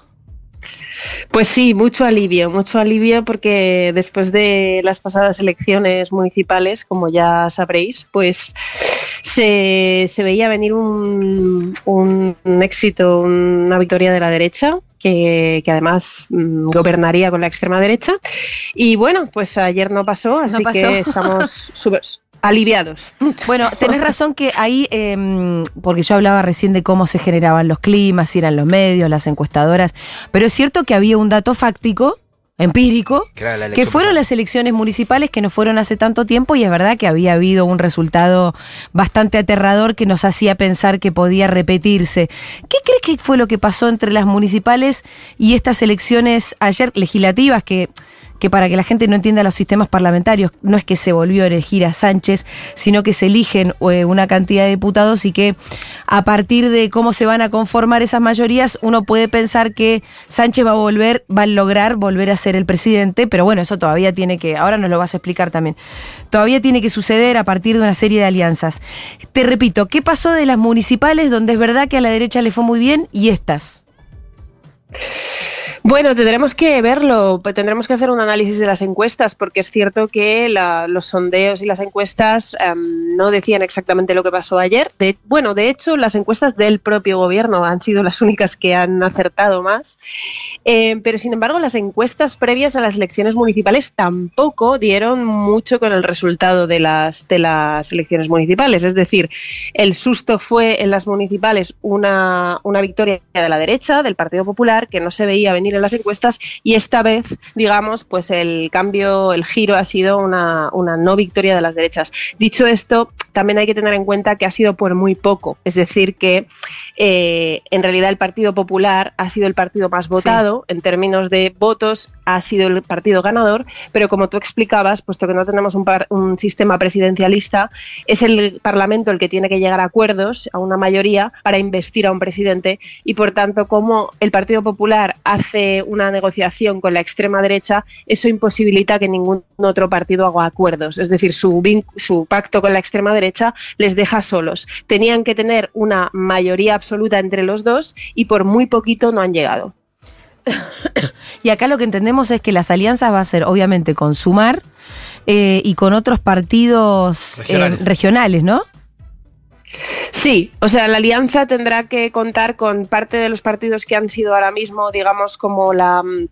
Pues sí, mucho alivio, mucho alivio porque después de las pasadas elecciones municipales, como ya sabréis, pues se, se veía venir un, un- éxito, una victoria de la derecha, que, que además mm, gobernaría con la extrema derecha. Y bueno, pues ayer no pasó, así pasó. que estamos súper aliviados. Bueno, tenés razón que ahí, em, porque yo hablaba recién de cómo se generaban los climas, si eran los medios, las encuestadoras, pero es cierto que había un dato fáctico, empírico, Que, fueron pasada. las elecciones municipales que no fueron hace tanto tiempo y es verdad que había habido un resultado bastante aterrador que nos hacía pensar que podía repetirse. ¿Qué crees que fue lo que pasó entre las municipales y estas elecciones ayer legislativas que que para que la gente no entienda los sistemas parlamentarios, no es que se volvió a elegir a Sánchez, sino que se eligen eh, una cantidad de diputados y que a partir de cómo se van a conformar esas mayorías, uno puede pensar que Sánchez va a volver, va a lograr volver a ser el presidente, pero bueno, eso todavía tiene que, ahora nos lo vas a explicar también, todavía tiene que suceder a partir de una serie de alianzas. Te repito, ¿qué pasó de las municipales donde es verdad que a la derecha le fue muy bien y estas? Bueno, tendremos que verlo, pues tendremos que hacer un análisis de las encuestas, porque es cierto que la, los sondeos y las encuestas um, no decían exactamente lo que pasó ayer. Bueno, de hecho, las encuestas del propio gobierno han sido las únicas que han acertado más. Eh, pero, sin embargo, las encuestas previas a las elecciones municipales tampoco dieron mucho con el resultado de las, de las elecciones municipales. Es decir, el susto fue en las municipales una victoria de la derecha, del Partido Popular, que no se veía venir en las encuestas y esta vez, digamos, pues el cambio, el giro ha sido una, una no victoria de las derechas. Dicho esto, también hay que tener en cuenta que ha sido por muy poco, es decir, que eh, en realidad el Partido Popular ha sido el partido más votado en términos de votos, ha sido el partido ganador, pero como tú explicabas, puesto que no tenemos un, par- un sistema presidencialista, es el Parlamento el que tiene que llegar a acuerdos, a una mayoría, para investir a un presidente y por tanto, como el Partido Popular hace una negociación con la extrema derecha, eso imposibilita que ningún otro partido haga acuerdos. Es decir, su, pacto con la extrema derecha les deja solos. Tenían que tener una mayoría absoluta entre los dos y por muy poquito no han llegado. Y acá lo que entendemos es que las alianzas va a ser obviamente con Sumar eh, y con otros partidos eh, regionales, ¿no? Sí, o sea, la alianza tendrá que contar con parte de los partidos que han sido ahora mismo, digamos, como la, mm,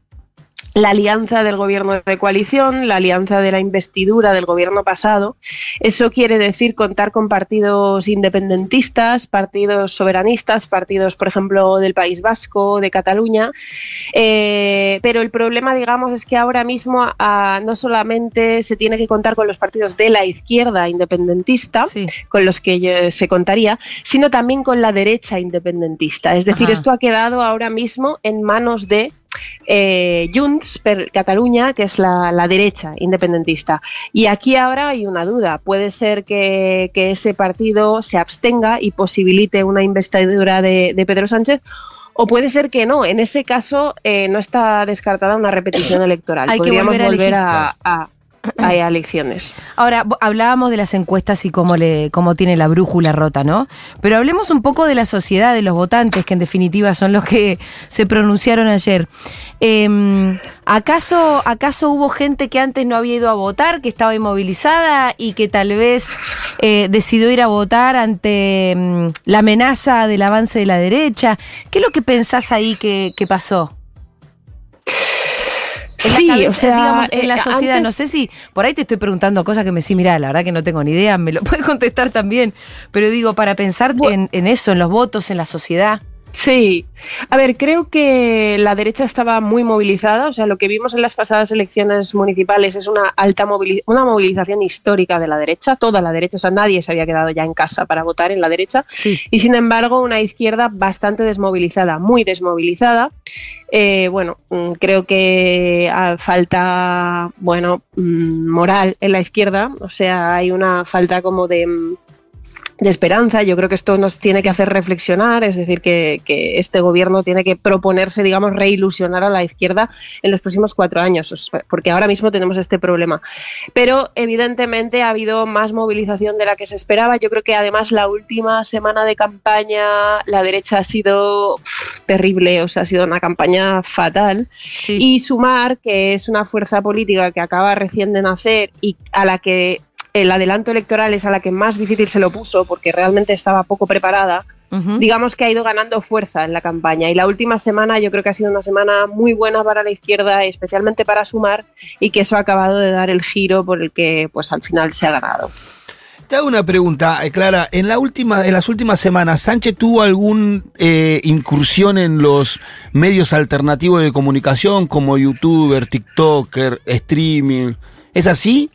la alianza del gobierno de coalición, la alianza de la investidura del gobierno pasado. Eso quiere decir contar con partidos independentistas, partidos soberanistas, partidos, por ejemplo, del País Vasco, de Cataluña. Eh, pero el problema, digamos, es que ahora mismo ah, no solamente se tiene que contar con los partidos de la izquierda independentista, Sí. con los que se contaría, sino también con la derecha independentista. Es decir, Ajá. esto ha quedado ahora mismo en manos de eh, Junts per Cataluña, que es la, la derecha independentista. Y aquí ahora hay una duda. Puede ser que, que ese partido se abstenga y posibilite una investidura de, de Pedro Sánchez. O puede ser que no. En ese caso, eh, no está descartada una repetición electoral. Hay que Podríamos volver a volver elegir. a, a- a elecciones. Ahora, hablábamos de las encuestas y cómo, le, cómo tiene la brújula rota, ¿no? Pero hablemos un poco de la sociedad, de los votantes, que en definitiva son los que se pronunciaron ayer. Eh, ¿acaso, ¿Acaso hubo gente que antes no había ido a votar, que estaba inmovilizada y que tal vez eh, decidió ir a votar ante mm, la amenaza del avance de la derecha? ¿Qué es lo que pensás ahí que, que pasó? En Sí, la cabeza, o sea, digamos, en la eh, sociedad. antes- No sé si por ahí te estoy preguntando cosas que me sí, mira, la verdad que no tengo ni idea, me lo puedes contestar también. Pero digo, para pensar en, en eso, en los votos, en la sociedad. Sí, a ver, creo que la derecha estaba muy movilizada, o sea, lo que vimos en las pasadas elecciones municipales es una alta una movilización histórica de la derecha, toda la derecha, o sea, nadie se había quedado ya en casa para votar en la derecha, Sí. y sin embargo una izquierda bastante desmovilizada, muy desmovilizada. Eh, bueno, mm, creo que ah, falta, bueno, mm, moral en la izquierda, o sea, hay una falta como de... de esperanza. Yo creo que esto nos tiene que hacer reflexionar, es decir, que, que este gobierno tiene que proponerse, digamos, reilusionar a la izquierda en los próximos cuatro años, porque ahora mismo tenemos este problema. Pero evidentemente ha habido más movilización de la que se esperaba. Yo creo que además la última semana de campaña la derecha ha sido terrible, o sea, ha sido una campaña fatal. Sí. Y Sumar, que es una fuerza política que acaba recién de nacer y a la que el adelanto electoral es a la que más difícil se lo puso porque realmente estaba poco preparada, Ujú. digamos que ha ido ganando fuerza en la campaña. Y la última semana yo creo que ha sido una semana muy buena para la izquierda, especialmente para Sumar, y que eso ha acabado de dar el giro por el que pues al final se ha ganado. Te hago una pregunta, eh, Clara. En, la última, en las últimas semanas, ¿Sánchez tuvo alguna incursión en los medios alternativos de comunicación como youtuber, TikToker, streaming? ¿Es así?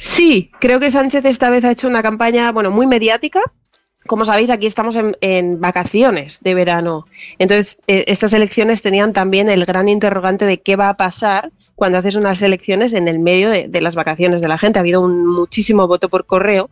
Sí, creo que Sánchez esta vez ha hecho una campaña, bueno, muy mediática. Como sabéis, aquí estamos en, vacaciones de verano. Entonces, eh, estas elecciones tenían también el gran interrogante de qué va a pasar cuando haces unas elecciones en el medio de, las vacaciones de la gente. Ha habido un muchísimo voto por correo.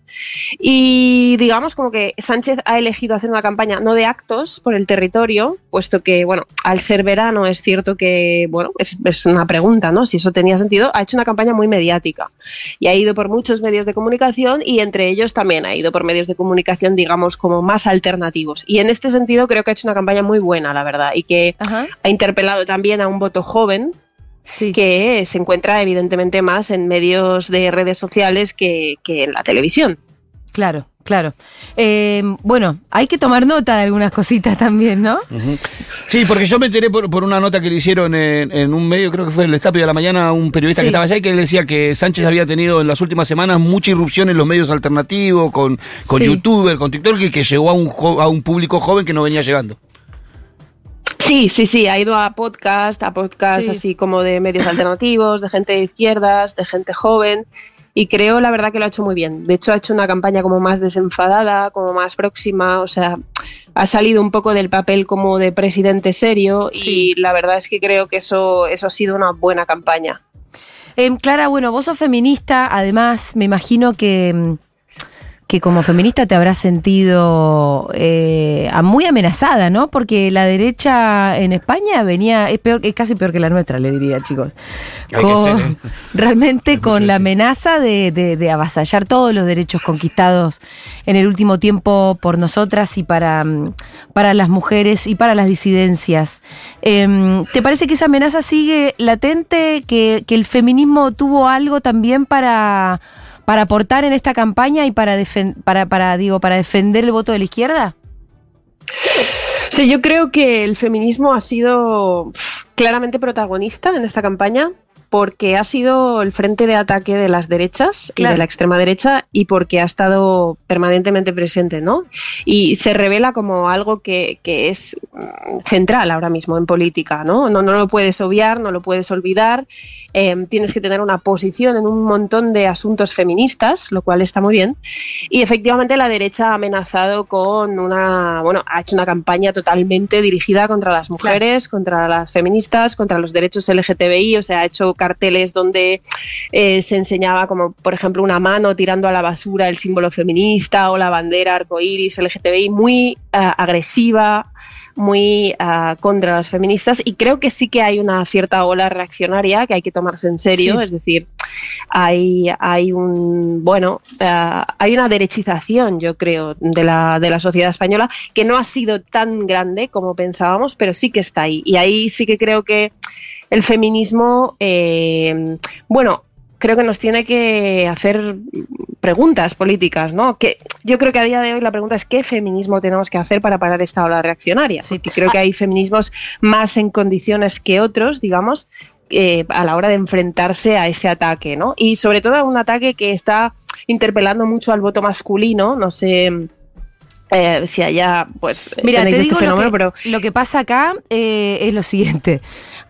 Y digamos como que Sánchez ha elegido hacer una campaña no de actos por el territorio, puesto que, bueno, al ser verano es cierto que, bueno, es una pregunta, ¿no? Si eso tenía sentido. Ha hecho una campaña muy mediática y ha ido por muchos medios de comunicación y entre ellos también ha ido por medios de comunicación, digamos, como más alternativos. Y en este sentido creo que ha hecho una campaña muy buena, la verdad, y que Ajá. ha interpelado también a un voto joven Sí. que se encuentra evidentemente más en medios de redes sociales que, que en la televisión. Claro, claro. Eh, bueno, hay que tomar nota de algunas cositas también, ¿no? Sí, porque yo me enteré por, por una nota que le hicieron en, en un medio, creo que fue el Destape de la Mañana, a un periodista Sí. que estaba allá y que él decía que Sánchez había tenido en las últimas semanas mucha irrupción en los medios alternativos, con, con Sí. youtuber, con TikTok, y que llegó a un, jo- a un público joven que no venía llegando. Sí, sí, sí, ha ido a podcast, a podcast Sí. así como de medios alternativos, de gente de izquierdas, de gente joven. Y creo, la verdad, que lo ha hecho muy bien. De hecho, ha hecho una campaña como más desenfadada, como más próxima. O sea, ha salido un poco del papel como de presidente serio. Sí. Y la verdad es que creo que eso, eso ha sido una buena campaña. Em, Clara, bueno, vos sos feminista, además me imagino que, mm, que como feminista te habrás sentido eh, muy amenazada, ¿no? Porque la derecha en España venía, es peor, es casi peor que la nuestra, le diría, chicos. Con- ser, ¿eh? Realmente con la amenaza de, de- de avasallar todos los derechos conquistados en el último tiempo por nosotras y para, mm, para las mujeres y para las disidencias. Em, ¿Te parece que esa amenaza sigue latente? ¿Que, que el feminismo tuvo algo también para, para aportar en esta campaña y para, para, para, digo, para defender el voto de la izquierda? Yo creo que el feminismo ha sido claramente protagonista en esta campaña porque ha sido el frente de ataque de las derechas y de la extrema derecha y porque ha estado permanentemente presente, ¿no? Y se revela como algo que, que es mm, central ahora mismo en política, ¿no? No, no lo puedes obviar, no lo puedes olvidar, eh, tienes que tener una posición en un montón de asuntos feministas, lo cual está muy bien. Y efectivamente la derecha ha amenazado con una, bueno, ha hecho una campaña totalmente dirigida contra las mujeres, contra las feministas, contra los derechos LGTBI, o sea, ha hecho carteles donde eh, se enseñaba como, por ejemplo, una mano tirando a la basura el símbolo feminista o la bandera arcoíris LGTBI, muy ah, agresiva, muy ah, contra las feministas. Y creo que sí que hay una cierta ola reaccionaria que hay que tomarse en serio, Sí. es decir, hay, hay un bueno ah, hay una derechización yo creo de la, de la sociedad española que no ha sido tan grande como pensábamos pero sí que está ahí. Y ahí sí que creo que el feminismo eh, bueno creo que nos tiene que hacer preguntas políticas, ¿no? Que yo creo que a día de hoy la pregunta es qué feminismo tenemos que hacer para parar esta ola reaccionaria. Sí. Porque creo que hay feminismos más en condiciones que otros, digamos, eh, a la hora de enfrentarse a ese ataque, ¿no? Y sobre todo a un ataque que está interpelando mucho al voto masculino, no sé eh, si allá, pues, Mira, tenéis te este digo lo fenómeno, que, pero lo que pasa acá eh, es lo siguiente.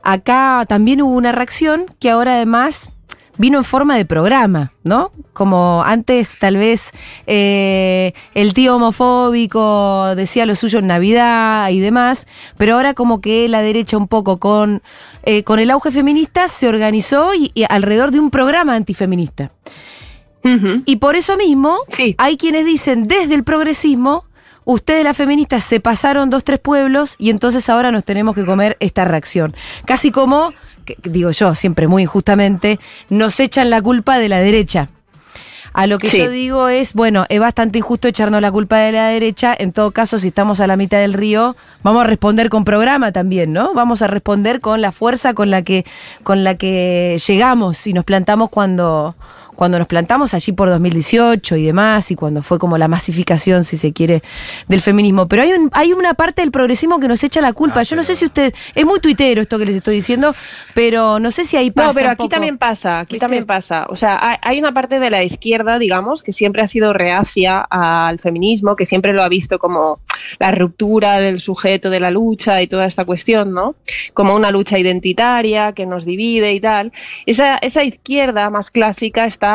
Acá también hubo una reacción que ahora además vino en forma de programa, ¿no? Como antes tal vez eh, el tío homofóbico decía lo suyo en Navidad y demás, pero ahora como que la derecha un poco con, eh, con el auge feminista se organizó y- y alrededor de un programa antifeminista. Y por eso mismo Sí. hay quienes dicen desde el progresismo, ustedes las feministas se pasaron dos, tres pueblos y entonces ahora nos tenemos que comer esta reacción. Casi como, digo yo, siempre muy injustamente, nos echan la culpa de la derecha. A lo que Sí. yo digo es, bueno, es bastante injusto echarnos la culpa de la derecha. En todo caso, si estamos a la mitad del río, vamos a responder con programa también, ¿no? Vamos a responder con la fuerza con la que, con la que llegamos y nos plantamos cuando, cuando nos plantamos allí por 2018 y demás, y cuando fue como la masificación, si se quiere, del feminismo. Pero hay, un- hay una parte del progresismo que nos echa la culpa. Ah, Yo no sé si usted, es muy tuitero esto que les estoy diciendo, pero no sé si ahí pasa. No, pero un aquí poco. también pasa, aquí ¿Viste? también pasa. O sea, hay, hay una parte de la izquierda, digamos, que siempre ha sido reacia al feminismo, que siempre lo ha visto como la ruptura del sujeto de la lucha y toda esta cuestión, ¿no? Como una lucha identitaria que nos divide y tal. Esa, esa izquierda más clásica está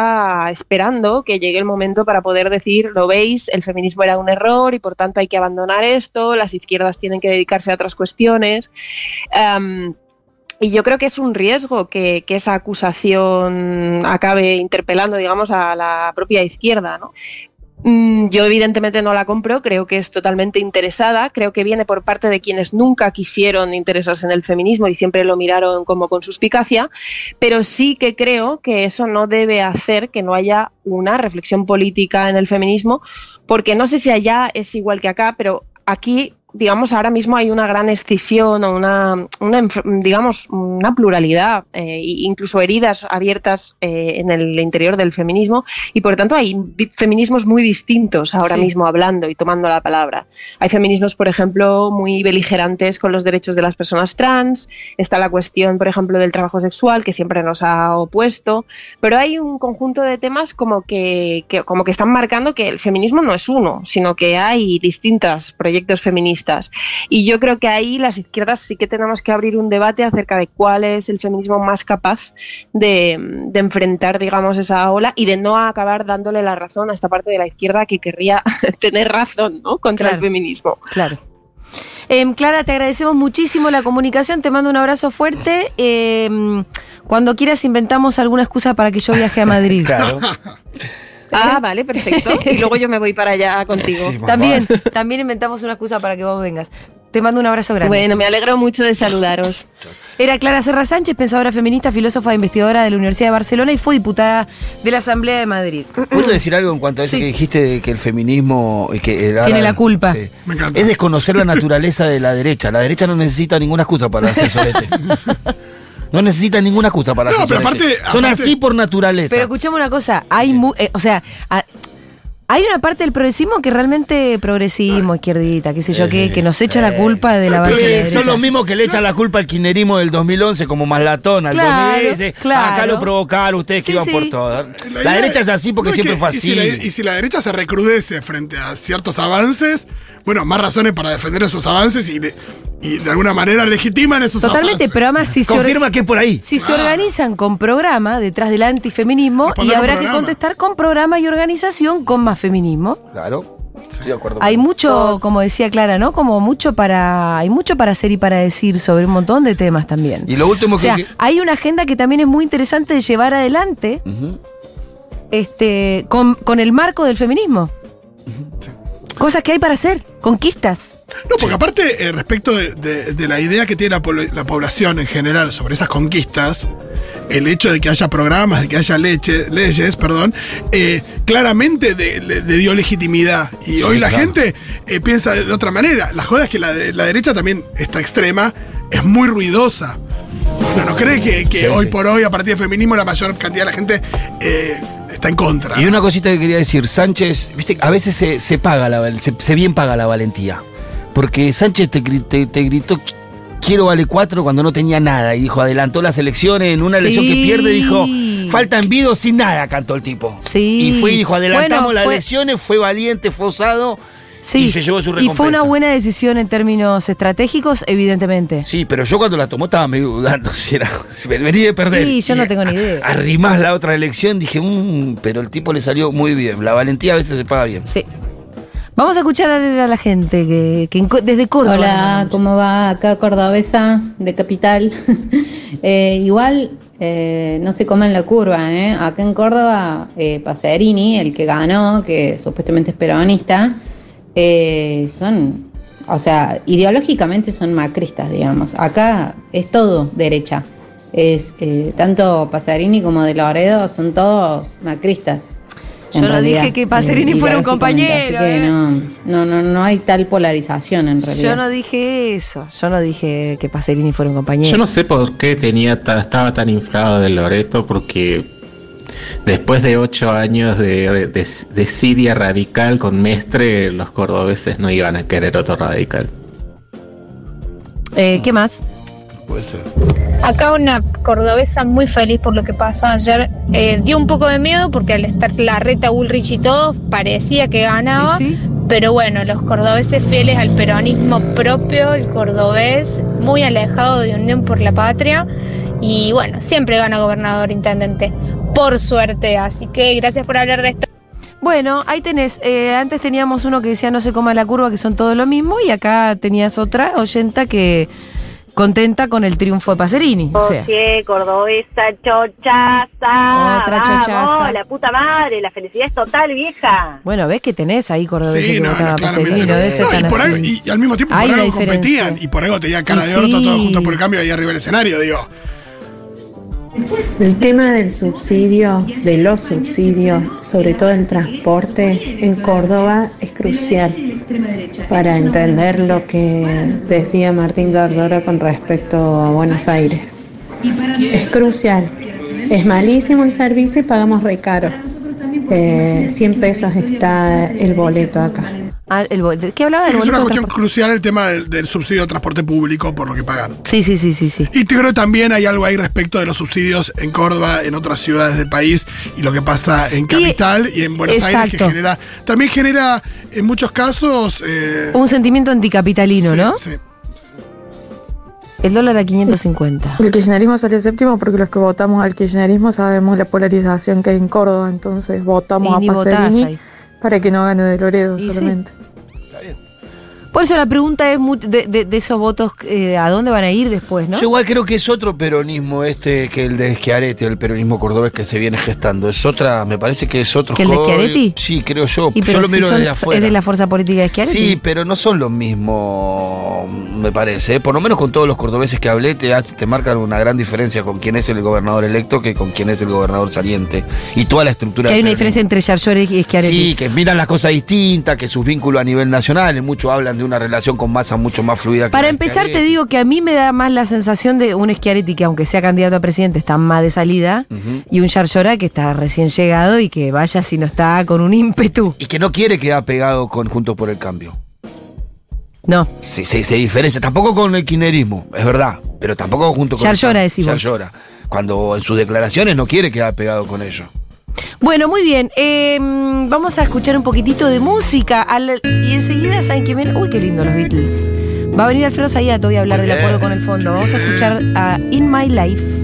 esperando que llegue el momento para poder decir, lo veis, el feminismo era un error y por tanto hay que abandonar esto, las izquierdas tienen que dedicarse a otras cuestiones. Um, y yo creo que es un riesgo que, que, esa acusación acabe interpelando, digamos, a la propia izquierda, ¿no? Mm, yo evidentemente no la compro, creo que es totalmente interesada, creo que viene por parte de quienes nunca quisieron interesarse en el feminismo y siempre lo miraron como con suspicacia, pero sí que creo que eso no debe hacer que no haya una reflexión política en el feminismo, porque no sé si allá es igual que acá, pero aquí digamos, ahora mismo hay una gran escisión o una, una digamos, una pluralidad, eh, incluso heridas abiertas eh, en el interior del feminismo y por tanto hay feminismos muy distintos ahora sí. mismo hablando y tomando la palabra. Hay feminismos, por ejemplo, muy beligerantes con los derechos de las personas trans, está la cuestión, por ejemplo, del trabajo sexual que siempre nos ha opuesto, pero hay un conjunto de temas como que, que como que están marcando que el feminismo no es uno, sino que hay distintos proyectos feministas y yo creo que ahí las izquierdas sí que tenemos que abrir un debate acerca de cuál es el feminismo más capaz de, de enfrentar, digamos, esa ola y de no acabar dándole la razón a esta parte de la izquierda que querría tener razón ¿no? contra Claro. el feminismo. Claro. Em, Clara, te agradecemos muchísimo la comunicación, te mando un abrazo fuerte. Em, cuando quieras inventamos alguna excusa para que yo viaje a Madrid. Claro. Ah, vale, perfecto. Y luego yo me voy para allá contigo. Sí. También, también inventamos una excusa para que vos vengas. Te mando un abrazo grande. Bueno, me alegro mucho de saludaros. Era Clara Serra Sánchez, pensadora feminista, filósofa e investigadora de la Universidad de Barcelona y fue diputada de la Asamblea de Madrid. ¿Puedo decir algo en cuanto a eso Sí. que dijiste de que el feminismo y que Tiene la culpa. Sí. Me encanta. Es desconocer la naturaleza de la derecha. La derecha no necesita ninguna excusa para hacer solete. No necesita ninguna excusa para No, pero aparte- Son aparte- así por naturaleza. Pero escuchame una cosa, hay mu- eh, o sea, a- hay una parte del progresismo que realmente progresismo, izquierdita, qué sé yo, que, que nos echa la culpa de la base de la Sí, derecha. son los mismos que le echan la culpa al kirchnerismo del 2011 como Maslatón al Claro, 2010. claro. Acá lo provocaron ustedes que iban sí. por todo. La, idea derecha es así porque no, siempre que- fue y así. si la- Y si, la, derecha se recrudece frente a ciertos avances, bueno, más razones para defender esos avances y, de- y de alguna manera legitiman esos Totalmente, avances. pero además si se, or- Confirma que es por ahí. si se organizan con programa detrás del antifeminismo Responder y con habrá que programa. contestar con programa y organización con más feminismo. Claro. Estoy de acuerdo. Hay mucho, como decía Clara, ¿no? Como mucho para, hay mucho para hacer y para decir sobre un montón de temas también. Y lo último o sea, que. hay una agenda que también es muy interesante de llevar adelante, este, con, con el marco del feminismo. Cosas que hay para hacer, conquistas. No, porque aparte, eh, respecto de, de- de la idea que tiene la población en general sobre esas conquistas, el hecho de que haya programas, de que haya leche, leyes, perdón, eh, claramente de- dio legitimidad. Y Sí, hoy la claro. gente eh, piensa de, otra manera. La joda es que la, de- la derecha también está extrema, es muy ruidosa. O sea, no cree que, que Sí, hoy sí. por hoy, a partir del feminismo, la mayor cantidad de la gente eh, está en contra. Y una cosita que quería decir, Sánchez, viste, a veces se, se paga la se, se bien paga la valentía. Porque Sánchez te, gri- te- te gritó quiero vale cuatro cuando no tenía nada. Y dijo, adelantó las elecciones, en una elección que pierde, dijo, falta envido sin nada, cantó el tipo. Sí. Y fue y dijo, adelantamos Bueno, las fue- elecciones, fue valiente, fue osado. Sí. Y se llevó su Y fue una recompensa. buena decisión en términos estratégicos, evidentemente. Sí, pero yo cuando la tomó estaba medio dudando si era. Si me venía de perder. Sí, yo no tengo ni idea. Arrimás la otra elección, dije, mmm, pero el tipo le salió muy bien. La valentía a veces se paga bien. Sí. Vamos a escuchar a la gente que, desde Córdoba. Hola, ¿cómo va? Acá Cordobesa, de Capital. Eh, igual eh, no se comen la curva, ¿eh? Acá en Córdoba, eh, Pacerini, el que ganó, que supuestamente es peronista, eh, son, o sea, ideológicamente son macristas, digamos. Acá es todo derecha. Es eh, tanto Pacerini como de Loredo son todos macristas. Yo no realidad, dije que Pacerini eh, fuera un compañero, ¿eh? no, no, no, no hay tal polarización en realidad. Yo no dije eso. Yo no dije que Pacerini fuera un compañero. Yo no sé por qué tenía ta- estaba tan inflado de Loreto, porque después de ocho años de, de, de Siria radical con Mestre, los cordobeses no iban a querer otro radical. Eh, ¿Qué más? Puede ser. Acá una cordobesa muy feliz por lo que pasó ayer. Eh, dio un poco de miedo porque al estar la reta Ulrich y todo, parecía que ganaba. Pero bueno, los cordobeses fieles al peronismo propio, el cordobés muy alejado de Unión por la Patria. Y bueno, siempre gana gobernador intendente. por suerte. Así que gracias por hablar de esto. Bueno, ahí tenés. eh, antes teníamos uno que decía no se coma la curva, que son todo lo mismo, y acá tenías otra oyenta que contenta con el triunfo de Pacerini. O sea, cordobesa, chochaza. Otra Vamos, chochaza. la puta madre, la felicidad es total, vieja. bueno, ves que tenés ahí cordobés Sí, que no, votaba no, Pacerini, y, por así. algo- y- y al mismo tiempo Hay por algo diferencia. competían y por algo tenían cara Y de orto sí. todos juntos por el cambio ahí arriba del escenario, digo. El tema del subsidio, de los subsidios, sobre todo el transporte en Córdoba, es crucial para entender lo que decía Martín Zarzora con respecto a Buenos Aires. Es crucial. Es malísimo el servicio y pagamos re caro. Eh, 100 pesos está el boleto acá. Ah, el bo- ¿de ¿Qué hablaba Sí, del que es una cuestión transporte? crucial el tema del, del subsidio de transporte público por lo que pagan. Sí, sí, sí, sí, sí. Y te creo que también hay algo ahí respecto de los subsidios en Córdoba, en otras ciudades del país y lo que pasa en Capital y, en Buenos Aires que genera, también genera en muchos casos eh, Un sentimiento anticapitalino, sí, ¿no? sí. El dólar a 550. El kirchnerismo salió séptimo porque los que votamos al kirchnerismo sabemos la polarización que hay en Córdoba, entonces votamos Y a ahí. Para que no gane de Loredo Y sí. Por eso la pregunta es de, de- de esos votos, eh, ¿a dónde van a ir después, no? Yo igual creo que es otro peronismo este que el de Schiaretti, el peronismo cordobés que se viene gestando. Es otra, me parece que es otro. ¿Que el de. Schiaretti? Sí, creo yo. Y yo pero lo si miro son- desde afuera. Es de la fuerza política de Schiaretti. Sí, pero no son los mismos, me parece. ¿eh? Por lo menos con todos los cordobeses que hablé, te, te marcan una gran diferencia con quién es el gobernador electo que con quién es el gobernador saliente. Y toda la estructura. Que hay una diferencia entre Yarlora y Schiaretti. Sí, que miran las cosas distintas, que sus vínculos a nivel nacional, muchos hablan de una relación con masa mucho más fluida que Para empezar, te digo que a mí me da más la sensación de un Schiaretti que, aunque sea candidato a presidente, está más de salida, y un Yarlora que está recién llegado y que vaya si no está con un ímpetu. Y que no quiere quedar pegado con Juntos por el Cambio. No. Se, se, se diferencia, tampoco con el kirchnerismo, es verdad, pero tampoco junto con... Yarlora, vos. Yarlora. Cuando en sus declaraciones no quiere quedar pegado con ellos. Bueno, muy bien. eh, vamos a escuchar un poquitito de música. al- y enseguida, ¿saben quién viene? Uy, qué lindo los Beatles. Va a venir Alfredo Zayat, voy a hablar del acuerdo con el fondo. Vamos a escuchar a In My Life.